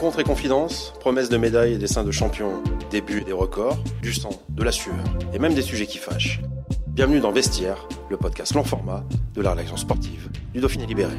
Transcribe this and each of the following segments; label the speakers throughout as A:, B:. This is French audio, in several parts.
A: Rencontre et confidence, promesses de médailles et dessins de champions, débuts et des records, du sang, de la sueur et même des sujets qui fâchent. Bienvenue dans Vestiaire, le podcast long format de la rédaction sportive du Dauphiné Libéré.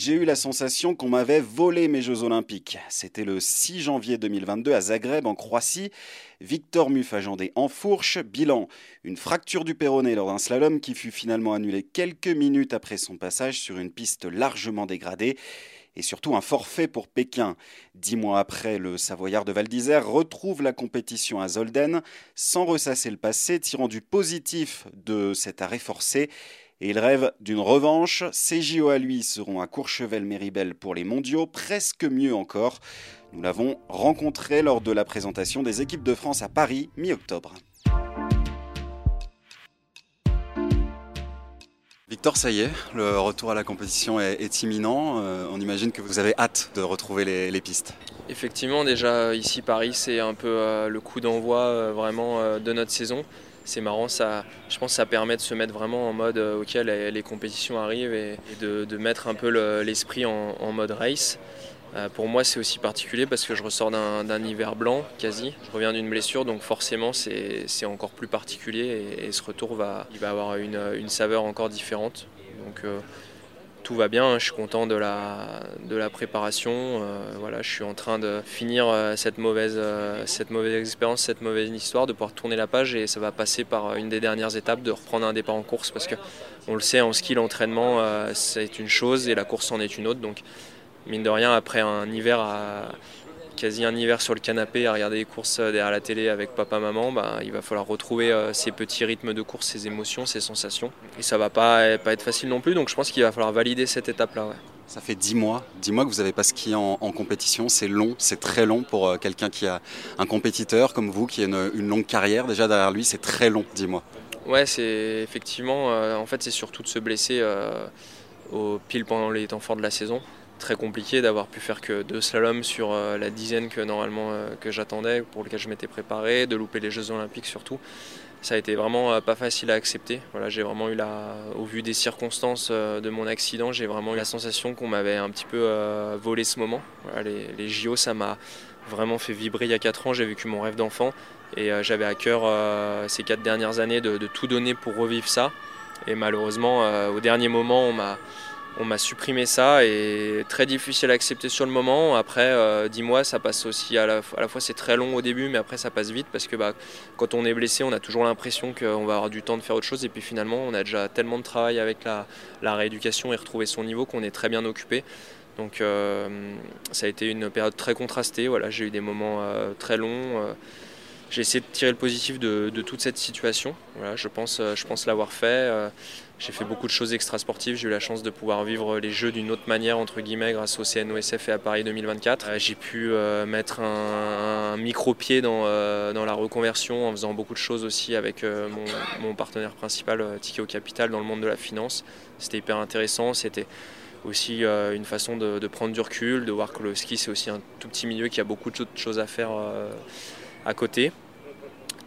B: J'ai eu la sensation qu'on m'avait volé mes Jeux Olympiques. C'était le 6 janvier 2022 à Zagreb, en Croatie. Victor Muff agendé en fourche. Bilan une fracture du péroné lors d'un slalom qui fut finalement annulé quelques minutes après son passage sur une piste largement dégradée. Et surtout un forfait pour Pékin. Dix mois après, le Savoyard de Val d'Isère retrouve la compétition à Zolden sans ressasser le passé, tirant du positif de cet arrêt forcé et il rêve d'une revanche. Ses JO à lui seront à Courchevel-Méribel pour les mondiaux, presque mieux encore. Nous l'avons rencontré lors de la présentation des équipes de France à Paris, mi-octobre. Victor, ça y est, le retour à la compétition est, imminent. Euh, on imagine que vous avez hâte de retrouver les, pistes.
C: Effectivement, déjà ici Paris, c'est un peu euh, le coup d'envoi euh, vraiment de notre saison c'est marrant, ça, je pense que ça permet de se mettre vraiment en mode euh, auquel les, compétitions arrivent et, de, mettre un peu l'esprit en, mode race. Euh, pour moi, c'est aussi particulier parce que je ressors d'un hiver blanc quasi. Je reviens d'une blessure, donc forcément, c'est encore plus particulier et, ce retour va, il va avoir une, saveur encore différente. Donc, euh, tout va bien, hein. je suis content de la, de la préparation. Euh, voilà, je suis en train de finir euh, cette, mauvaise, euh, cette mauvaise expérience, cette mauvaise histoire, de pouvoir tourner la page et ça va passer par une des dernières étapes de reprendre un départ en course parce que on le sait, en ski, l'entraînement c'est une chose et la course en est une autre. Donc, mine de rien, après un hiver à quasi un hiver sur le canapé à regarder les courses euh, derrière la télé avec papa maman, bah, il va falloir retrouver euh, ces petits rythmes de course, ces émotions, ces sensations. Et ça va pas, pas être facile non plus, donc je pense qu'il va falloir valider cette étape-là.
B: Ça fait dix mois, dix mois que vous n'avez pas skié en, compétition. C'est long, c'est très long pour euh, quelqu'un qui a un compétiteur comme vous, qui a une, longue carrière déjà derrière lui. C'est très long, dix mois.
C: Ouais, c'est effectivement. en fait, c'est surtout de se blesser au pile pendant les temps forts de la saison très compliqué d'avoir pu faire que deux slaloms sur euh, la dizaine que normalement euh, que j'attendais, pour lequel je m'étais préparé, de louper les Jeux Olympiques surtout. Ça a été vraiment euh, pas facile à accepter. Voilà, j'ai vraiment eu la, au vu des circonstances de mon accident, j'ai vraiment eu la sensation qu'on m'avait un petit peu volé ce moment. les, les, JO, ça m'a vraiment fait vibrer il y a 4 ans. J'ai vécu mon rêve d'enfant et j'avais à cœur ces quatre dernières années de, tout donner pour revivre ça. Et malheureusement, au dernier moment, on m'a on m'a supprimé ça et très difficile à accepter sur le moment. Après, euh, dix mois, ça passe aussi à la, fois c'est très long au début, mais après ça passe vite parce que bah, quand on est blessé, on a toujours l'impression qu'on va avoir du temps de faire autre chose et puis finalement, on a déjà tellement de travail avec la, rééducation et retrouver son niveau qu'on est très bien occupé. Donc euh, ça a été une période très contrastée. Voilà, j'ai eu des moments euh, très longs. J'ai essayé de tirer le positif de, toute cette situation. Voilà, je pense, je pense l'avoir fait. J'ai fait beaucoup de choses extrasportives. J'ai eu la chance de pouvoir vivre les Jeux d'une autre manière, entre guillemets, grâce au CNOSF et à Paris 2024. Euh, j'ai pu euh, mettre un, micro-pied euh, dans, la reconversion en faisant beaucoup de choses aussi avec mon, partenaire principal, Tikeo Capital, dans le monde de la finance. C'était hyper intéressant. C'était aussi une façon de, de, prendre du recul, de voir que le ski, c'est aussi un tout petit milieu qui a beaucoup de choses à faire à côté.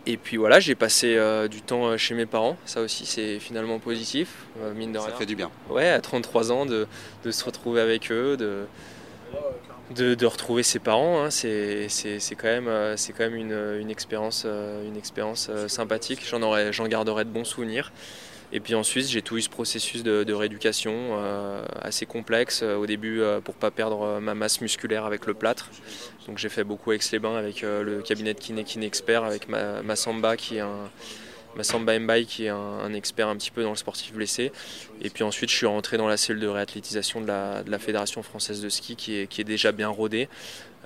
C: Et puis voilà, j'ai passé euh, du temps euh, chez mes parents, ça aussi c'est finalement positif,
B: euh, mine de ça fait du bien.
C: Ouais, à 33 ans, de, se retrouver avec eux, de, de, retrouver ses parents, hein, c'est quand même, quand même une, une expérience, une expérience sympathique, j'en garderai de bons souvenirs. Et puis ensuite, j'ai tout eu ce processus de, rééducation euh, assez complexe. Euh, au début, euh, pour pas perdre ma masse musculaire avec le plâtre. Donc j'ai fait beaucoup avec les bains avec le cabinet de kiné expert, avec ma, Samba qui est un Mbai qui est un, expert un petit peu dans le sportif blessé. Et puis ensuite, je suis rentré dans la cellule de réathlétisation de la, Fédération française de ski qui est, déjà bien rodée.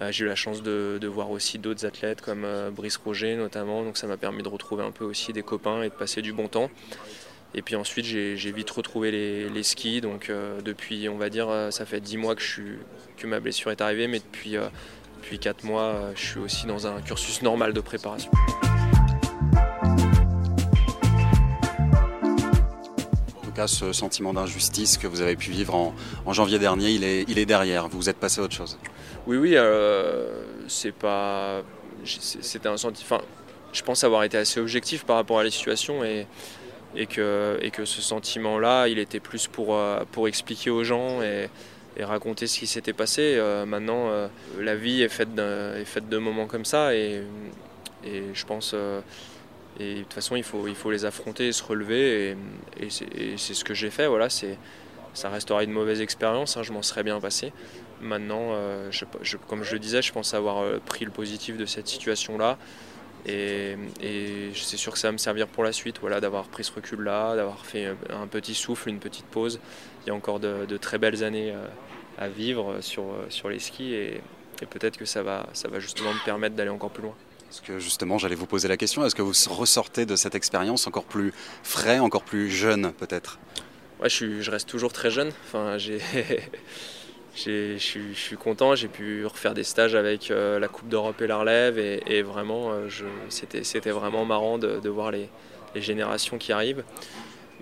C: j'ai eu la chance de voir aussi d'autres athlètes comme Brice Roger notamment, donc ça m'a permis de retrouver un peu aussi des copains et de passer du bon temps. Et puis ensuite, j'ai vite retrouvé les, skis. Donc depuis, on va dire, ça fait 10 mois que, je que ma blessure est arrivée, mais depuis, depuis 4 mois, je suis aussi dans un cursus normal de préparation.
B: cas, ce sentiment d'injustice que vous avez pu vivre en, janvier dernier, il est, il est derrière. Vous vous êtes passé à autre chose.
C: Oui, oui. Euh, c'est pas. C'était un sentiment. Enfin, je pense avoir été assez objectif par rapport à la situation et, et, que, et que ce sentiment-là, il était plus pour, euh, pour expliquer aux gens et, raconter ce qui s'était passé. Euh, maintenant, la vie est faite, est faite de moments comme ça et, et je pense et de toute façon, il faut, il faut les affronter et se relever. Et, c'est ce que j'ai fait. Voilà, ça restera une mauvaise expérience, hein, je m'en serais bien passé. Maintenant, euh, comme je le disais, je pense avoir euh, pris le positif de cette situation-là. Et, c'est sûr que ça va me servir pour la suite, voilà, d'avoir pris ce recul-là, d'avoir fait un petit souffle, une petite pause. Il y a encore de, très belles années euh, à vivre sur, sur les skis et, peut-être que ça va, ça va justement me permettre d'aller encore plus loin.
B: Parce que justement, j'allais vous poser la question, est-ce que vous ressortez de cette expérience encore plus frais, encore plus jeune peut-être?
C: Ouais, je, je, reste toujours très jeune. Enfin, j'ai, je suis content, j'ai pu refaire des stages avec euh, la Coupe d'Europe et la relève et, vraiment, euh, c'était vraiment marrant de, voir les, générations qui arrivent.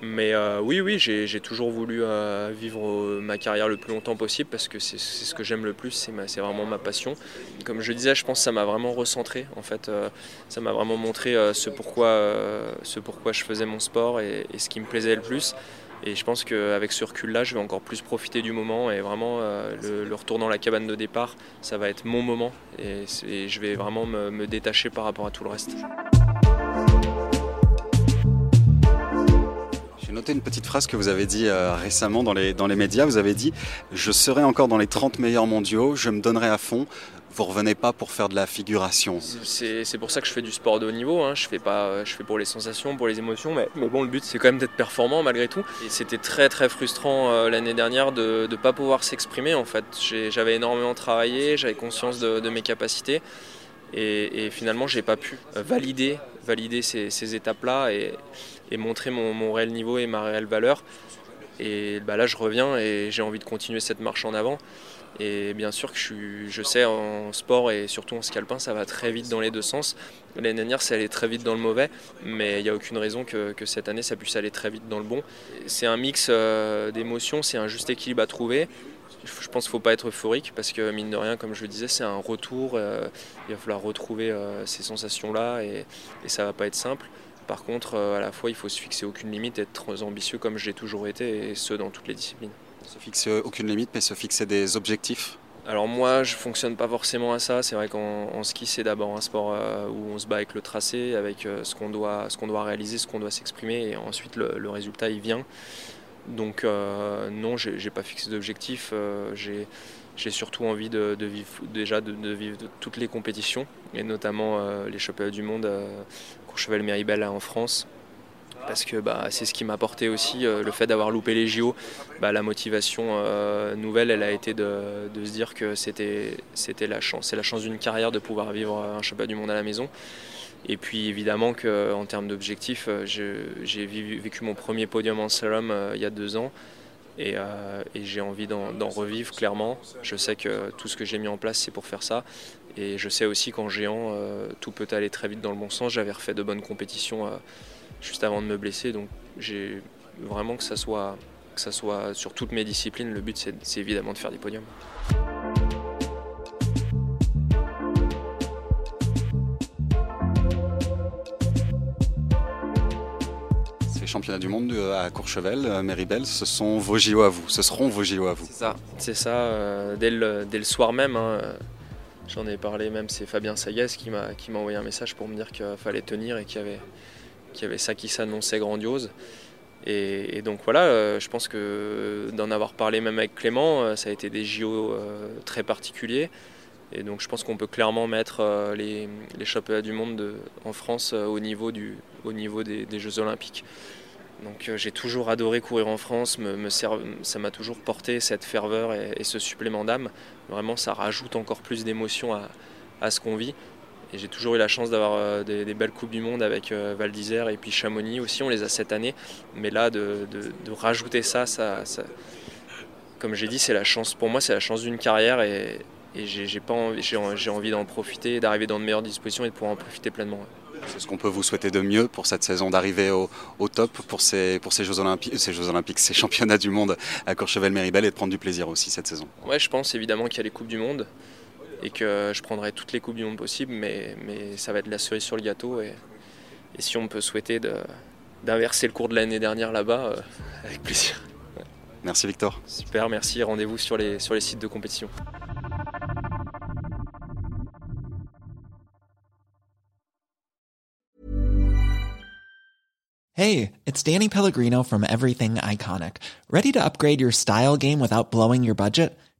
C: Mais euh, oui, oui, j'ai toujours voulu vivre ma carrière le plus longtemps possible parce que c'est ce que j'aime le plus, c'est vraiment ma passion. Comme je disais, je pense que ça m'a vraiment recentré. En fait, ça m'a vraiment montré ce pourquoi je faisais mon sport et, ce qui me plaisait le plus. Et je pense qu'avec ce recul-là, je vais encore plus profiter du moment et vraiment le, retour dans la cabane de départ, ça va être mon moment et, je vais vraiment me détacher par rapport à tout le reste.
B: noté une petite phrase que vous avez dit euh, récemment dans les, dans les médias. Vous avez dit Je serai encore dans les 30 meilleurs mondiaux, je me donnerai à fond. Vous revenez pas pour faire de la figuration.
C: C'est pour ça que je fais du sport de haut niveau. Hein. Je, fais pas, je fais pour les sensations, pour les émotions. Mais, mais bon, le but, c'est quand même d'être performant malgré tout. C'était très, très frustrant euh, l'année dernière de ne pas pouvoir s'exprimer. En fait, j'avais énormément travaillé, j'avais conscience de, mes capacités. Et, et finalement, j'ai pas pu valider, valider ces, étapes-là. Et, et montrer mon, réel niveau et ma réelle valeur. Et bah là, je reviens et j'ai envie de continuer cette marche en avant. Et bien sûr que je, sais en sport et surtout en scalpin, ça va très vite dans les deux sens. L'année dernière, ça allait très vite dans le mauvais, mais il n'y a aucune raison que, cette année, ça puisse aller très vite dans le bon. C'est un mix euh, d'émotions, c'est un juste équilibre à trouver. Je pense qu'il ne faut pas être euphorique parce que mine de rien, comme je le disais, c'est un retour. Euh, il va falloir retrouver euh, ces sensations-là et, et ça ne va pas être simple. Par contre, à la fois, il faut se fixer aucune limite, être ambitieux comme j'ai toujours été, et ce dans toutes les disciplines.
B: Se fixer aucune limite, mais se fixer des objectifs
C: alors moi, je fonctionne pas forcément à ça. C'est vrai qu'en ski, c'est d'abord un sport euh, où on se bat avec le tracé, avec euh, ce qu'on doit, qu'on doit réaliser, ce qu'on doit s'exprimer, et ensuite le, résultat il vient. Donc non, j'ai pas fixé d'objectif. j'ai surtout envie de, vivre déjà de, vivre toutes les compétitions et notamment les championnats du monde Cheval Méribel en France parce que bah, c'est ce qui m'a apporté aussi euh, le fait d'avoir loupé les JO. Bah, la motivation euh, nouvelle, elle a été de, se dire que c'était la chance, c'est la chance d'une carrière de pouvoir vivre un championnat du monde à la maison. Et puis évidemment qu'en termes d'objectifs, euh, j'ai vécu mon premier podium en slalom il y a deux ans. Et, j'ai envie d'en revivre clairement. Je sais que tout ce que j'ai mis en place, c'est pour faire ça. Et je sais aussi qu'en géant, euh, tout peut aller très vite dans le bon sens. J'avais refait de bonnes compétitions euh, juste avant de me blesser. Donc j'ai vraiment que ça, soit, que ça soit sur toutes mes disciplines. Le but, c'est évidemment de faire des podiums.
B: Ces championnats du monde à Courchevel, Méribel, ce sont vos JO à vous, ce seront vos JO à vous.
C: C'est ça, c'est ça. Euh, dès, le, dès, le, soir même, hein, J'en ai parlé même, c'est Fabien Sagaz qui m'a envoyé un message pour me dire qu'il fallait tenir et qu'il y, avait, y avait ça qui s'annonçait grandiose. Et, donc voilà, euh, je pense que d'en avoir parlé même avec Clément, euh, ça a été des JO euh, très particuliers. Et donc je pense qu'on peut clairement mettre les, les championnats du monde en France au niveau, du, au niveau des Jeux olympiques. Donc j'ai toujours adoré courir en France, me, ça m'a toujours porté cette ferveur et, ce supplément d'âme. Vraiment, ça rajoute encore plus d'émotion à, ce qu'on vit. J'ai toujours eu la chance d'avoir des, belles Coupes du Monde avec Val d'Isère et puis Chamonix aussi, on les a cette année. Mais là, de, rajouter ça, ça, comme j'ai dit, c'est la chance, pour moi, c'est la chance d'une carrière et, j'ai envie, envie d'en profiter, d'arriver dans de meilleures dispositions et de pouvoir en profiter pleinement.
B: C'est ce qu'on peut vous souhaiter de mieux pour cette saison, d'arriver au, top pour ces, pour ces Jeux, Olympiques, ces Jeux Olympiques, ces championnats du monde à Courchevel-Méribel et de prendre du plaisir aussi cette saison.
C: Ouais, je pense évidemment qu'il y a les Coupes du Monde et que je prendrai toutes les Coupes du Monde possibles, mais, mais ça va être la cerise sur le gâteau. Et, et si on peut souhaiter d'inverser le cours de l'année dernière là-bas, euh, avec plaisir.
B: Merci Victor.
C: Super, merci. Rendez-vous sur les, sur les sites de compétition.
D: Hey, it's Danny Pellegrino from Everything Iconic. Ready to upgrade your style game without blowing your budget?